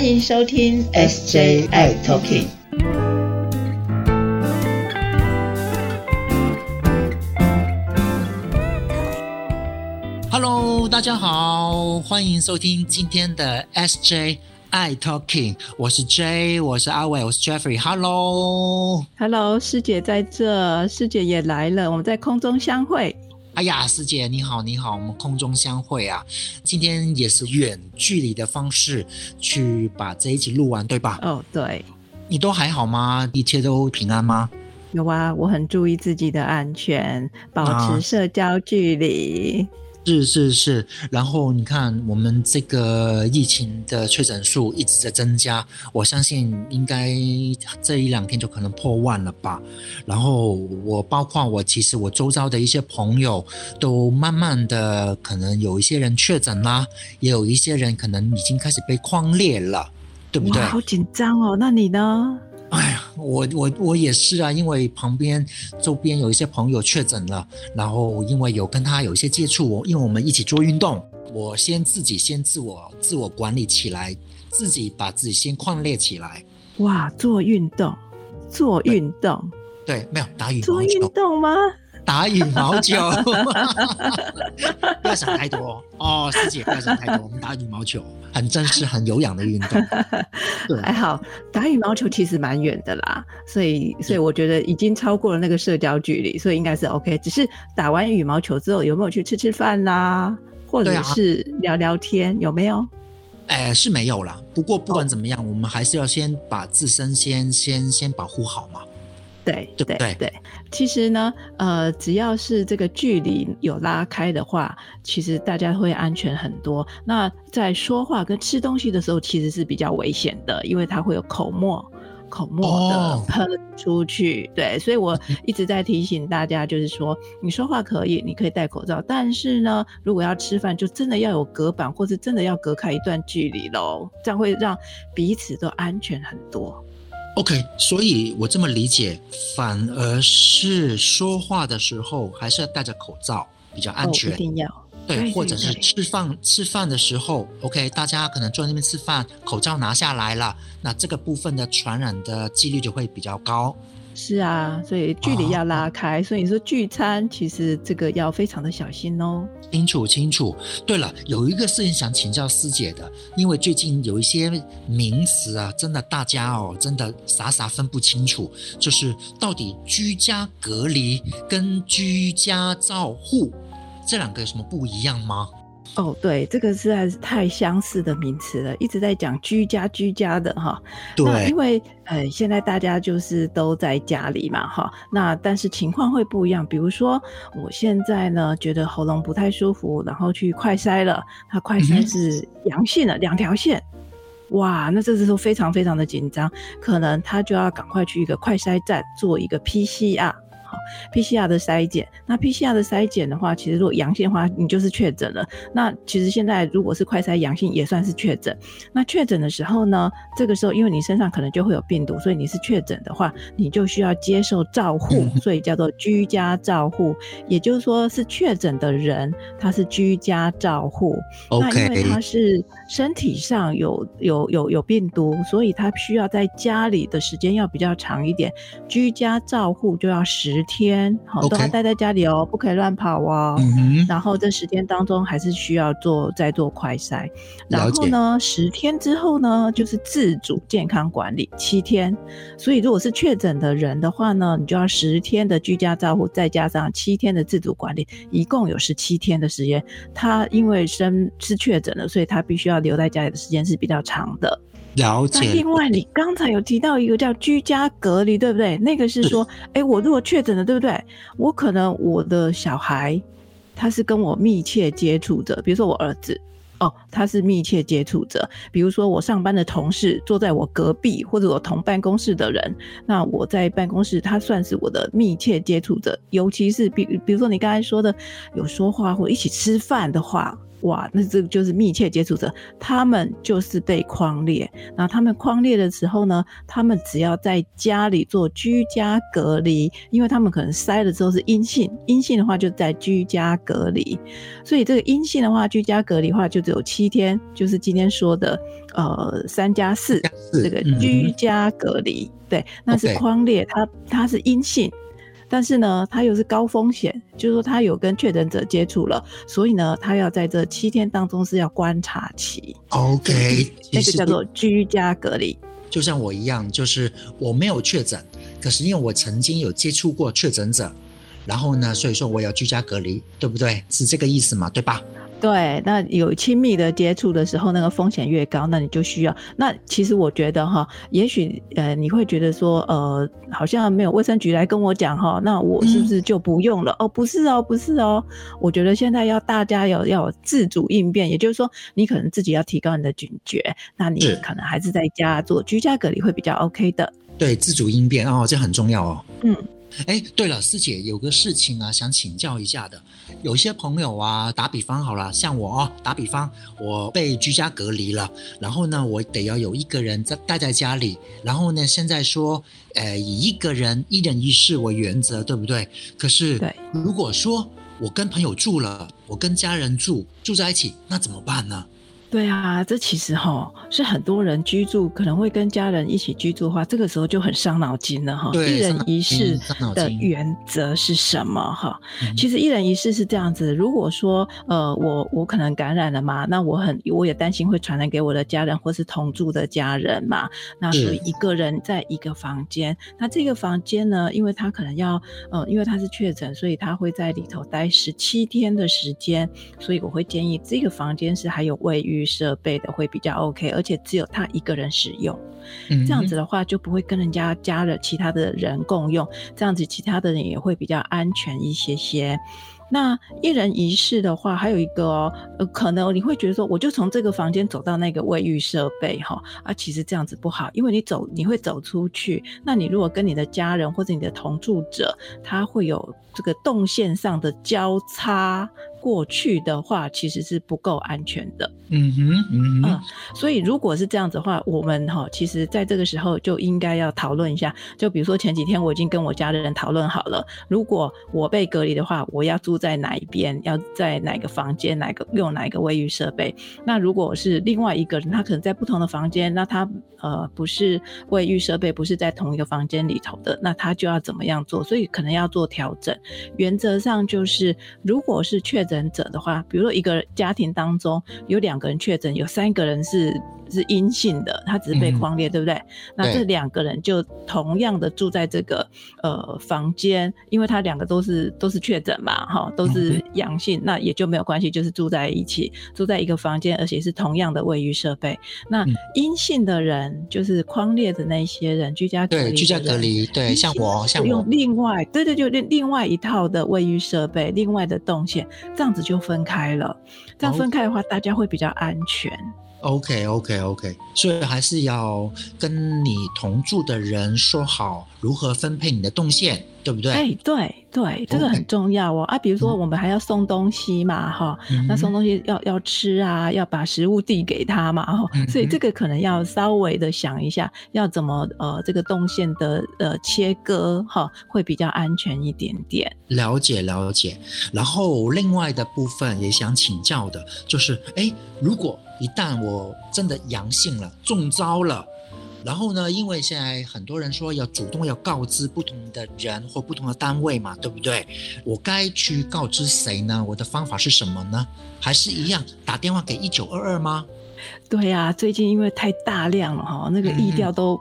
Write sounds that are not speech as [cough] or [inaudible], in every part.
欢迎收听 SJI Talking。Hello，大家好，欢迎收听今天的 SJ I Talking。我是 J，我是阿伟，我是 Jeffrey。Hello，Hello，师姐在这，师姐也来了，我们在空中相会。哎呀，师姐你好，你好，我们空中相会啊！今天也是远距离的方式去把这一集录完，对吧？哦，对。你都还好吗？一切都平安吗？有啊，我很注意自己的安全，保持社交距离。是是是，然后你看，我们这个疫情的确诊数一直在增加，我相信应该这一两天就可能破万了吧。然后我包括我，其实我周遭的一些朋友都慢慢的可能有一些人确诊啦，也有一些人可能已经开始被框列了，对不对？好紧张哦，那你呢？哎呀，我我我也是啊，因为旁边周边有一些朋友确诊了，然后因为有跟他有一些接触，我因为我们一起做运动，我先自己先自我自我管理起来，自己把自己先框列起来。哇，做运动，做运动，对，没有打羽毛球。做运动吗？打羽毛球，[laughs] [laughs] 不要想太多哦，师姐不要想太多。我们打羽毛球很正式、很有氧的运动。[laughs] 还好，打羽毛球其实蛮远的啦，所以所以我觉得已经超过了那个社交距离，所以应该是 OK。只是打完羽毛球之后，有没有去吃吃饭啦，或者是聊聊天？有没有？哎，是没有啦。不过不管怎么样，我们还是要先把自身先先先保护好嘛。对对对对，其实呢，呃，只要是这个距离有拉开的话，其实大家会安全很多。那在说话跟吃东西的时候，其实是比较危险的，因为它会有口沫、口沫的喷出去。对，所以我一直在提醒大家，就是说，你说话可以，你可以戴口罩，但是呢，如果要吃饭，就真的要有隔板，或是真的要隔开一段距离喽，这样会让彼此都安全很多。OK，所以我这么理解，反而是说话的时候还是要戴着口罩比较安全。一定要对，或者是吃饭吃饭的时候，OK，大家可能坐在那边吃饭，口罩拿下来了，那这个部分的传染的几率就会比较高。是啊，所以距离要拉开。所以你说聚餐，其实这个要非常的小心哦。清楚清楚。对了，有一个事情想请教师姐的，因为最近有一些名词啊，真的大家哦，真的傻傻分不清楚，就是到底居家隔离跟居家照护这两个有什么不一样吗？哦，对，这个实在是太相似的名词了，一直在讲居家居家的哈。对，因为呃，现在大家就是都在家里嘛哈。那但是情况会不一样，比如说我现在呢觉得喉咙不太舒服，然后去快筛了，他快筛是阳性的，两条线，哇，那这时候非常非常的紧张，可能他就要赶快去一个快筛站做一个 PCR。PCR 的筛检，那 PCR 的筛检的话，其实如果阳性的话，你就是确诊了。那其实现在如果是快筛阳性，也算是确诊。那确诊的时候呢，这个时候因为你身上可能就会有病毒，所以你是确诊的话，你就需要接受照护，所以叫做居家照护。也就是说，是确诊的人，他是居家照护。那因为他是身体上有有有有病毒，所以他需要在家里的时间要比较长一点。居家照护就要十天。天好，都要待在家里哦，不可以乱跑哦。然后这十天当中还是需要做再做快筛。然后呢，十天之后呢，就是自主健康管理七天。所以如果是确诊的人的话呢，你就要十天的居家照护，再加上七天的自主管理，一共有十七天的时间。他因为生是确诊了，所以他必须要留在家里的时间是比较长的。了解。那另外，你刚才有提到一个叫居家隔离，对不对？那个是说，哎，我如果确诊了，对不对？我可能我的小孩他是跟我密切接触者，比如说我儿子，哦，他是密切接触者。比如说我上班的同事坐在我隔壁，或者我同办公室的人，那我在办公室，他算是我的密切接触者。尤其是比比如说你刚才说的有说话或一起吃饭的话。哇，那这个就是密切接触者，他们就是被框列。那他们框列的时候呢，他们只要在家里做居家隔离，因为他们可能筛了之后是阴性，阴性的话就在居家隔离。所以这个阴性的话，居家隔离的话就只有七天，就是今天说的呃三加四这个居家隔离。对，那是框列，它它是阴性。但是呢，他又是高风险，就是说他有跟确诊者接触了，所以呢，他要在这七天当中是要观察期。OK，那个叫做居家隔离。就像我一样，就是我没有确诊，可是因为我曾经有接触过确诊者，然后呢，所以说我要居家隔离，对不对？是这个意思嘛？对吧？对，那有亲密的接触的时候，那个风险越高，那你就需要。那其实我觉得哈，也许呃，你会觉得说，呃，好像没有卫生局来跟我讲哈，那我是不是就不用了？哦，不是哦，不是哦。我觉得现在要大家有要有自主应变，也就是说，你可能自己要提高你的警觉，那你可能还是在家做居家隔离会比较 OK 的。对，自主应变哦，这很重要哦。嗯。哎，对了，师姐有个事情啊，想请教一下的。有些朋友啊，打比方好了，像我哦，打比方，我被居家隔离了，然后呢，我得要有一个人在待在家里，然后呢，现在说，呃，以一个人一人一室为原则，对不对？可是，如果说我跟朋友住了，我跟家人住住在一起，那怎么办呢？对啊，这其实哈是很多人居住可能会跟家人一起居住的话，这个时候就很伤脑筋了哈。一人一室的原则是什么哈？其实一人一室是这样子，如果说呃我我可能感染了嘛，那我很我也担心会传染给我的家人或是同住的家人嘛。那所以一个人在一个房间，那这个房间呢，因为他可能要呃因为他是确诊，所以他会在里头待十七天的时间，所以我会建议这个房间是还有卫浴。设备的会比较 OK，而且只有他一个人使用，这样子的话就不会跟人家加了其他的人共用，这样子其他的人也会比较安全一些些。那一人一室的话，还有一个哦，呃，可能你会觉得说，我就从这个房间走到那个卫浴设备哈，啊，其实这样子不好，因为你走你会走出去，那你如果跟你的家人或者你的同住者，他会有这个动线上的交叉。过去的话其实是不够安全的，嗯哼，嗯哼，所以如果是这样子的话，我们哈，其实在这个时候就应该要讨论一下。就比如说前几天我已经跟我家的人讨论好了，如果我被隔离的话，我要住在哪一边，要在哪个房间，哪个用哪一个卫浴设备。那如果是另外一个人，他可能在不同的房间，那他呃不是卫浴设备不是在同一个房间里头的，那他就要怎么样做？所以可能要做调整。原则上就是，如果是确诊者的话，比如说一个家庭当中有两个人确诊，有三个人是。是阴性的，他只是被框列，对不对？那这两个人就同样的住在这个呃房间，因为他两个都是都是确诊嘛，哈，都是阳性，那也就没有关系，就是住在一起，住在一个房间，而且是同样的卫浴设备。那阴性的人就是框列的那些人，居家隔离，居家隔离，对，像我，像我用另外，对对，就另另外一套的卫浴设备，另外的动线，这样子就分开了。这样分开的话，大家会比较安全。OK，OK，OK，所以还是要跟你同住的人说好如何分配你的动线，对不对？哎，对对，这个很重要哦。啊，比如说我们还要送东西嘛，哈，那送东西要要吃啊，要把食物递给他嘛，哈，所以这个可能要稍微的想一下，要怎么呃这个动线的呃切割哈，会比较安全一点点。了解了解，然后另外的部分也想请教的就是，哎，如果一旦我真的阳性了，中招了，然后呢？因为现在很多人说要主动要告知不同的人或不同的单位嘛，对不对？我该去告知谁呢？我的方法是什么呢？还是一样打电话给一九二二吗？对呀，最近因为太大量了哈，那个意调都。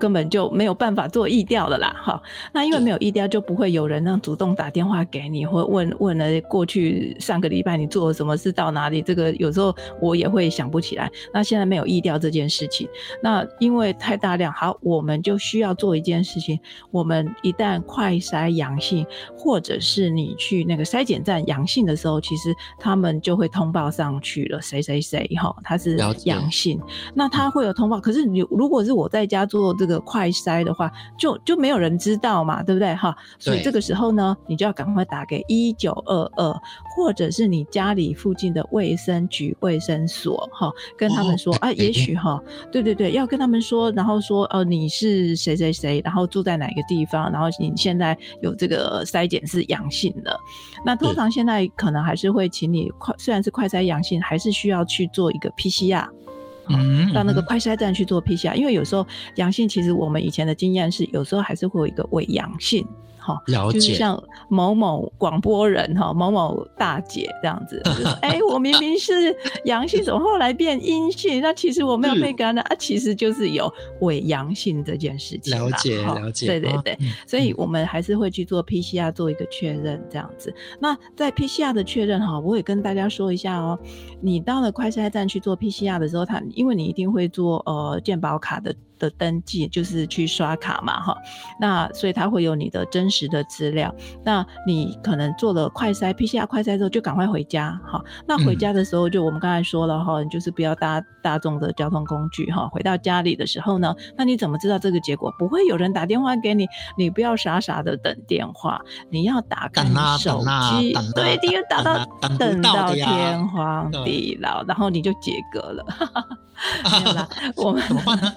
根本就没有办法做疫调的啦，哈，那因为没有疫调，就不会有人让主动打电话给你，或问问了过去上个礼拜你做了什么事到哪里，这个有时候我也会想不起来。那现在没有疫调这件事情，那因为太大量，好，我们就需要做一件事情，我们一旦快筛阳性，或者是你去那个筛检站阳性的时候，其实他们就会通报上去了，谁谁谁哈，他是阳性，那他会有通报。可是你如果是我在家做这个。个快筛的话，就就没有人知道嘛，对不对？哈，所以这个时候呢，你就要赶快打给一九二二，或者是你家里附近的卫生局、卫生所，哈，跟他们说、哦啊，也许哈，对对对，要跟他们说，然后说呃，你是谁谁谁，然后住在哪个地方，然后你现在有这个筛检是阳性的，那通常现在可能还是会请你快，虽然是快筛阳性，还是需要去做一个 PCR。嗯，到那个嗯。快筛站去做 PCR，因为有时候阳性，其实我们以前的经验是，有时候还是会有一个伪阳性，哈，了解，就是像某某广播人哈，某某大姐这样子，[laughs] 哎、我明明是阳性，怎么后来变阴性？那其实我没有被感染啊，其实就是有伪阳性这件事情。了解了解，啊对对对，嗯所以我们还是会去做 PCR 做一个确认，这样子。那在 PCR 的确认哈，我也跟大家说一下哦，你到了快筛站去做 PCR 的时候，他因为你一定会做呃健保卡的。的登记就是去刷卡嘛，哈，那所以它会有你的真实的资料。那你可能做了快筛 PCR 快筛之后，就赶快回家，哈。那回嗯家的时候，就我们刚才说了哈，你就是不要搭大众的交通工具哈。回到家里的时候呢，那你怎么知道这个结果？不会有人打电话给你，你不要傻傻的等电话，你要打开手机对，你要打到等到天荒地老，然后你就解隔了。[laughs] 没有啦，[laughs] 我们怎么办呢？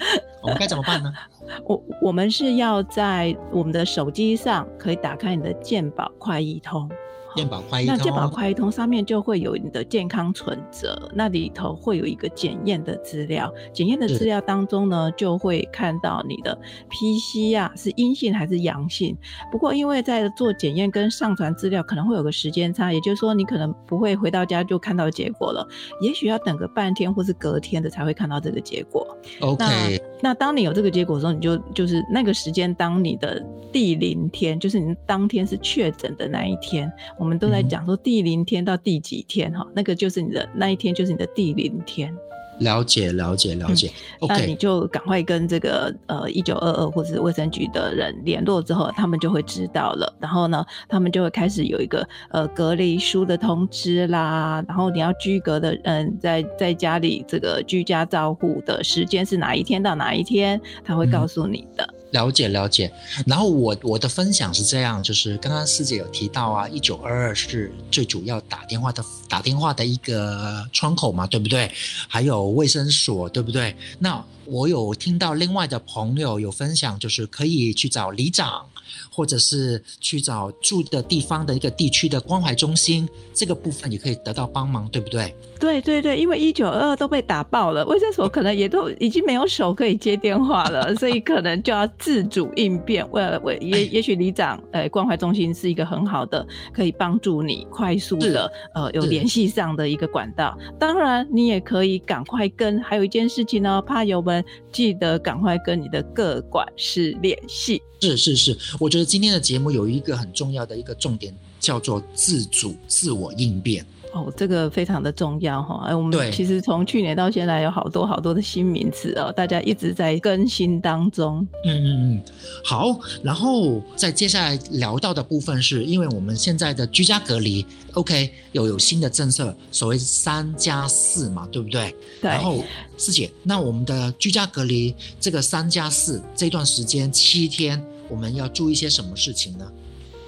我们该怎么办呢？[laughs] 我我们是要在我们的手机上可以打开你的健保快易通。健保快一通，那健保快易通上面就会有你的健康存折，那里头会有一个检验的资料，检验的资料当中呢，就会看到你的 PC 啊是阴性还是阳性。不过因为在做检验跟上传资料可能会有个时间差，也就是说你可能不会回到家就看到结果了，也许要等个半天或是隔天的才会看到这个结果。OK，那当你有这个结果的时候，你就就是那个时间，当你的第零天，就是你当天是确诊的那一天，我们都在嗯讲说第零天到第几天哈、那个就是你的那一天，就是你的第零天。了解了解了解。那你就赶快跟这个呃一九二二或者是卫生局的人联络之后，他们就会知道了。然后呢，他们就会开始有一个呃隔离书的通知啦。然后你要居隔的，嗯，在在家里这个居家照护的时间是哪一天到哪一天，他会告诉你的。了解了解。然后我我的分享是这样，就是刚刚师姐有提到啊，一九二二是最主要打电话的打电话的一个窗口嘛，对不对？还有卫生所，对不对？那我有听到另外的朋友有分享，就是可以去找里长，或者是去找住的地方的一个地区的关怀中心，这个部分也可以得到帮忙，对不对？对对对，因为一九二二都被打爆了，卫生所可能也都已经没有手可以接电话了，所以可能就要自主应变。为了为也也许里长呃关怀中心是一个很好的可以帮助你快速的呃有联系上的一个管道。当然，你也可以赶快跟，还有一件事情呢，怕友们记得赶快跟你的各管事联系。是是是，我觉得今天的节目有一个很重要的一个重点，叫做自主自我应变。哦，这个非常的重要哈。哎，我对们其实从去年到现在有好多好多的新名词哦，大家一直在更新当中。嗯嗯嗯，好。然后在接下来聊到的部分是，因为我们现在的居家隔离，OK，有有新的政策，所谓三加四嘛，对不对？对，然后师姐，那我们的居家隔离这个三加四这段时间七天，我们要注意些什么事情呢？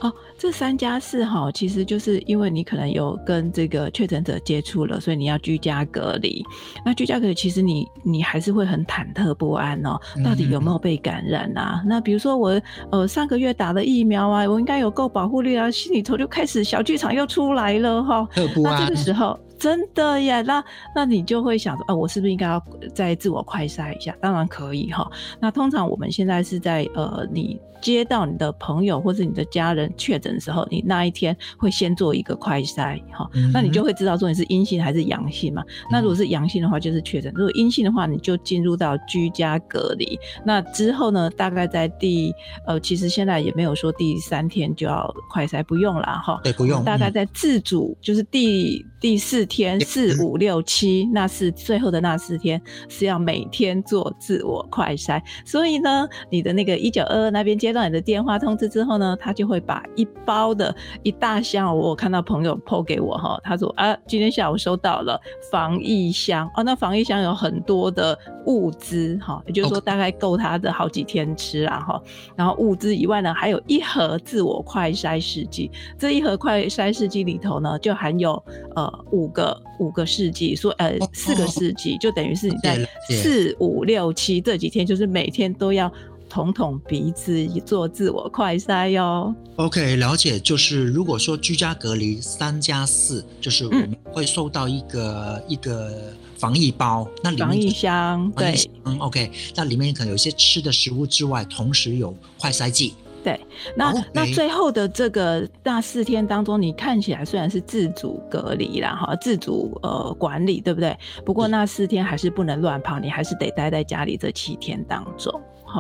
哦，这三加四哈，其实就是因为你可能有跟这个确诊者接触了，所以你要居家隔离。那居家隔离，其实你你还是会很忐忑不安哦，到底有没有被感染啊？那比如说我呃上个月打了疫苗啊，我应该有够保护力啊，心里头就开始小剧场又出来了哈。那这个时候真的呀，那那你就会想说，啊，我是不是应该要再自我快筛一下？当然可以哈。那通常我们现在是在呃，你接到你的朋友或者你的家人确诊的时候，你那一天会先做一个快筛哈，嗯那你就会知道说你是阴性还是阳性嘛。那如果是阳性的话，就是确诊；如果阴性的话，你就进入到居家隔离。那之后呢，大概在第呃，其实现在也没有说第三天就要快筛，不用了哈。对，不用，嗯大概在自主，就是第第四天四五六七那是最后的那四天是要每天做自我快筛，所以呢，你的那个一九二二那边接到你的电话通知之后呢，他就会把一包的一大箱，我看到朋友 PO 给我哈，他说啊，今天下午收到了防疫箱。哦，那防疫箱有很多的物资哈，也就是说大概够他的好几天吃啊哈，然后物资以外呢，还有一盒自我快筛试剂，这一盒快筛试剂里头呢，就含有呃五个五个世纪，说呃四个世纪，就等于是你在四五六七这几天，就是每天都要。捅捅鼻子做自我快筛哟。OK，了解。就是如果说居家隔离三加四，就是我们会收到一个一个防疫包，那里面防疫箱，对，嗯，OK，那里面可能有一些吃的食物之外，同时有快筛剂。对，那那最后的这个那四天当中，你看起来虽然是自主隔离啦，哈，自主呃管理，对不对？不过那四天还是不能乱跑，你还是得待在家里这七天当中。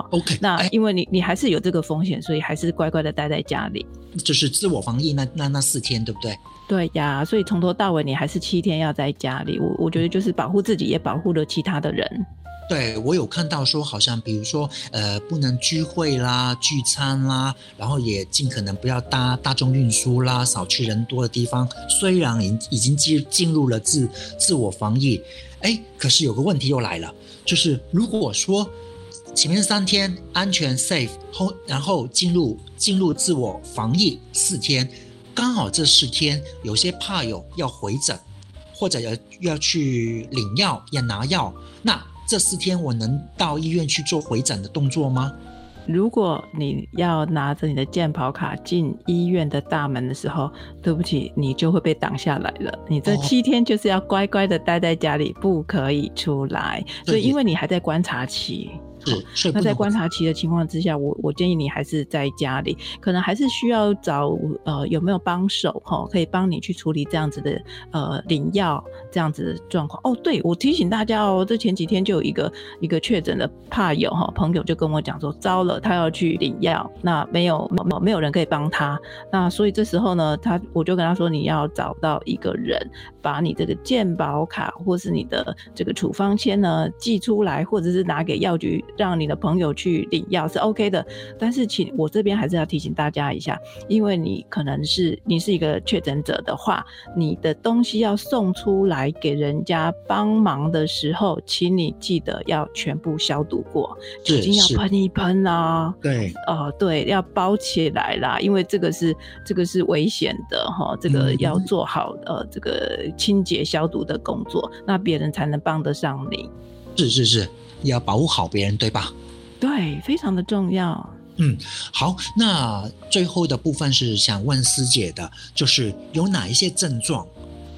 OK，那因为你你还是有这个风险，所以还是乖乖的待在家里，就是自我防疫那那那四天，对不对？对呀，所以从头到尾你还是七天要在家里。我我觉得就是保护自己，也保护了其他的人。对我有看到说，好像比如说呃，不能聚会啦、聚餐啦，然后也尽可能不要搭大众运输啦，少去人多的地方。虽然已已经进进入了自自我防疫，哎，可是有个问题又来了，就是如果说。前面三天安全 safe 后，然后进入进入自我防疫四天，刚好这四天有些怕友要回诊，或者要要去领药要拿药，那这四天我能到医院去做回诊的动作吗？如果你要拿着你的健跑卡进医院的大门的时候，对不起，你就会被挡下来了。你这七天就是要乖乖的待在家里，不可以出来。所以，因为你还在观察期。是，那在观察期的情况之下，我我建议你还是在家里，可能还是需要找呃有没有帮手哈，可以帮你去处理这样子的呃领药这样子的状况。哦，对我提醒大家哦，这前几天就有一个一个确诊的怕友哈朋友就跟我讲说，糟了，他要去领药，那没有没没有人可以帮他，那所以这时候呢，他我就跟他说，你要找到一个人，把你这个健保卡或是你的这个处方签呢寄出来，或者是拿给药局。让你的朋友去领药是 OK 的，但是请我这边还是要提醒大家一下，因为你可能是你是一个确诊者的话，你的东西要送出来给人家帮忙的时候，请你记得要全部消毒过，酒精要喷一喷啦。对，哦，对，要包起来啦，因为这个是这个是危险的哈，这个要做好呃这个清洁消毒的工作，那别人才能帮得上你。是是是。要保护好别人，对吧？对，非常的重要。嗯，好，那最后的部分是想问师姐的，就是有哪一些症状？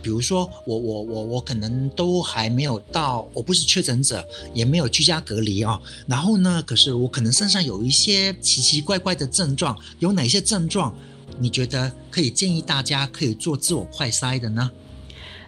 比如说，我我我我可能都还没有到，我不是确诊者，也没有居家隔离啊。然后呢，可是我可能身上有一些奇奇怪怪的症状，有哪些症状？你觉得可以建议大家可以做自我快筛的呢？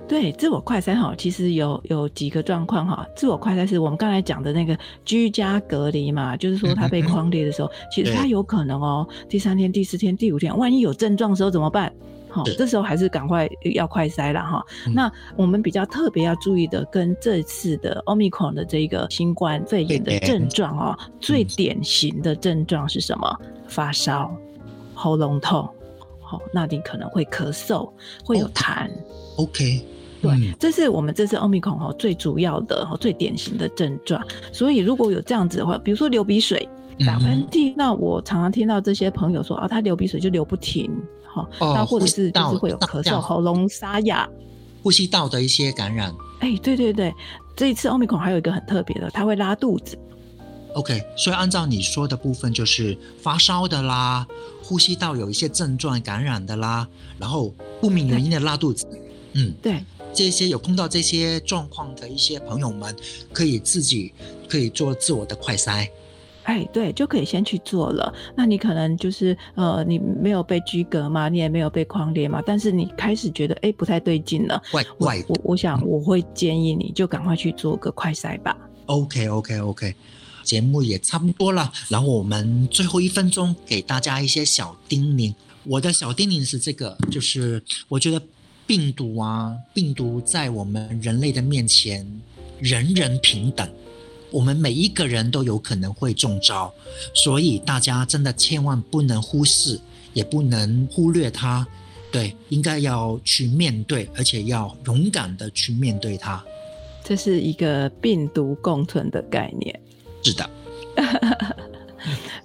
对，自我快筛哈，其实有有几个状况哈。自我快筛是我们刚才讲的那个居家隔离嘛，就是说他被框列的时候，[laughs] 其实他有可能哦，第三天、第四天、第五天，万一有症状的时候怎么办？好，这时候还是赶快要快筛了哈。那我们比较特别要注意的，跟这次的奥密克戎的这个新冠肺炎的症状哦，最典型的症状是什么？发烧、喉咙痛，好，那你可能会咳嗽，会有痰。OK。对，这是我们这次奥密克戎哈最主要的哈最典型的症状。所以如果有这样子的话，比如说流鼻水、打喷嚏，那我常常听到这些朋友说啊，他流鼻水就流不停，哈，那或者是就是会有咳嗽、喉咙沙哑、呼吸道的一些感染。哎，对对对，这一次奥密克戎还有一个很特别的，他会拉肚子。OK，所以按照你说的部分，就是发烧的啦，呼吸道有一些症状感染的啦，然后不明原因的拉肚子。嗯，对。这些有碰到这些状况的一些朋友们，可以自己可以做自我的快筛，哎，对，就可以先去做了。那你可能就是呃，你没有被居格嘛，你也没有被框列嘛，但是你开始觉得哎不太对劲了，怪怪。我我想我会建议你就赶快去做个快筛吧。OK OK OK，节目也差不多了，然后我们最后一分钟给大家一些小叮咛。我的小叮咛是这个，就是我觉得。病毒啊，病毒在我们人类的面前，人人平等，我们每一个人都有可能会中招，所以大家真的千万不能忽视，也不能忽略它。对，应该要去面对，而且要勇敢的去面对它。这是一个病毒共存的概念。是的。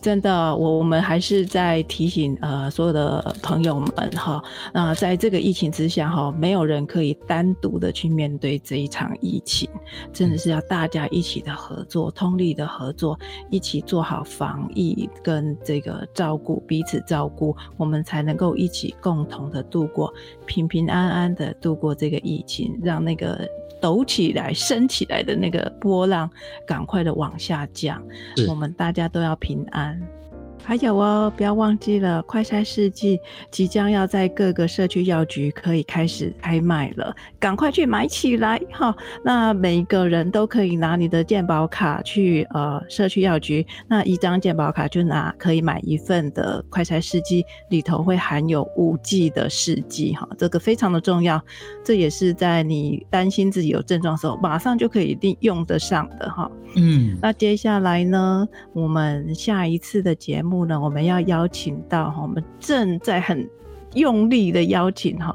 真的，我我们还是在提醒呃所有的朋友们哈，那在这个疫情之下哈，没有人可以单独的去面对这一场疫情，真的是要大家一起的合作，通力的合作，一起做好防疫跟这个照顾彼此照顾，我们才能够一起共同的度过平平安安的度过这个疫情，让那个。抖起来、升起来的那个波浪，赶快的往下降。我们大家都要平安。还有哦，不要忘记了，快筛试剂即将要在各个社区药局可以开始开卖了，赶快去买起来哈！那每一个人都可以拿你的健保卡去呃社区药局，那一张健保卡就拿可以买一份的快筛试剂，里头会含有五 G 的试剂哈，这个非常的重要，这也是在你担心自己有症状的时候，马上就可以用用得上的哈。嗯，那接下来呢，我们下一次的节目。呢，我们要邀请到哈，我们正在很用力的邀请哈，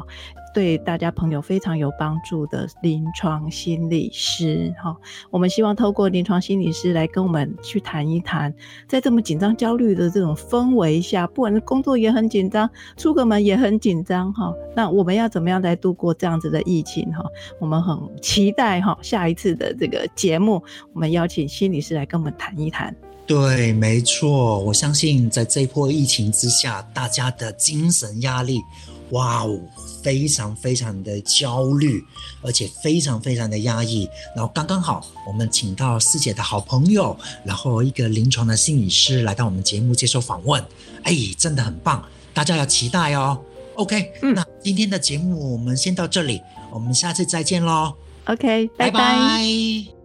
对大家朋友非常有帮助的临床心理师哈。我们希望透过临床心理师来跟我们去谈一谈，在这么紧张、焦虑的这种氛围下，不管是工作也很紧张，出个门也很紧张哈。那我们要怎么样来度过这样子的疫情哈？我们很期待哈，下一次的这个节目，我们邀请心理师来跟我们谈一谈。对，没错，我相信在这波疫情之下，大家的精神压力，哇哦，非常非常的焦虑，而且非常非常的压抑。然后刚刚好，我们请到师姐的好朋友，然后一个临床的心理师来到我们节目接受访问，哎，真的很棒，大家要期待哦。OK，那今天的节目我们先到这里，我们下次再见喽。OK，拜拜。